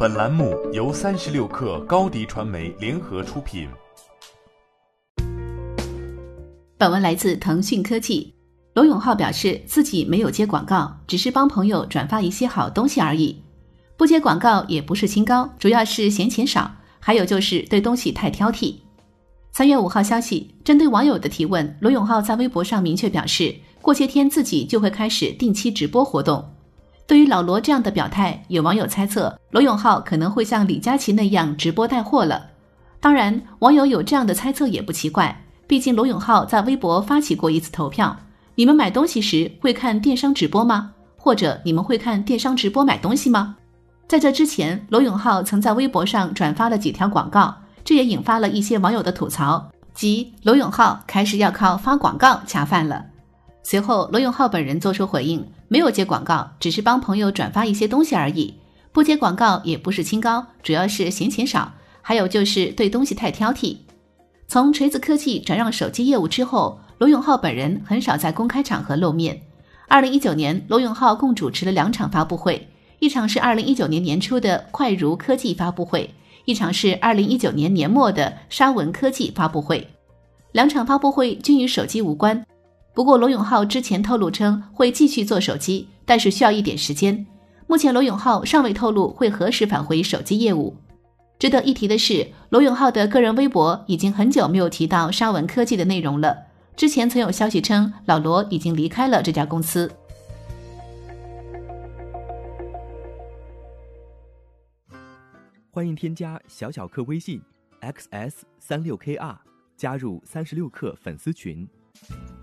本栏目由三十六氪高低传媒联合出品。本文来自腾讯科技。罗永浩表示自己没有接广告，只是帮朋友转发一些好东西而已。不接广告也不是清高，主要是嫌钱少，还有就是对东西太挑剔。三月五号消息，针对网友的提问，罗永浩在微博上明确表示，过些天自己就会开始定期直播活动。对于老罗这样的表态，有网友猜测罗永浩可能会像李佳琦那样直播带货了。当然，网友有这样的猜测也不奇怪，毕竟罗永浩在微博发起过一次投票：你们买东西时会看电商直播吗？或者你们会看电商直播买东西吗？在这之前，罗永浩曾在微博上转发了几条广告，这也引发了一些网友的吐槽，即罗永浩开始要靠发广告恰饭了。随后，罗永浩本人做出回应。没有接广告，只是帮朋友转发一些东西而已。不接广告也不是清高，主要是嫌钱少，还有就是对东西太挑剔。从锤子科技转让手机业务之后，罗永浩本人很少在公开场合露面。二零一九年，罗永浩共主持了两场发布会，一场是二零一九年年初的快如科技发布会，一场是二零一九年年末的沙文科技发布会。两场发布会均与手机无关。不过，罗永浩之前透露称会继续做手机，但是需要一点时间。目前，罗永浩尚未透露会何时返回手机业务。值得一提的是，罗永浩的个人微博已经很久没有提到沙文科技的内容了。之前曾有消息称，老罗已经离开了这家公司。欢迎添加小小客微信 xs 三六 kr，加入三十六氪粉丝群。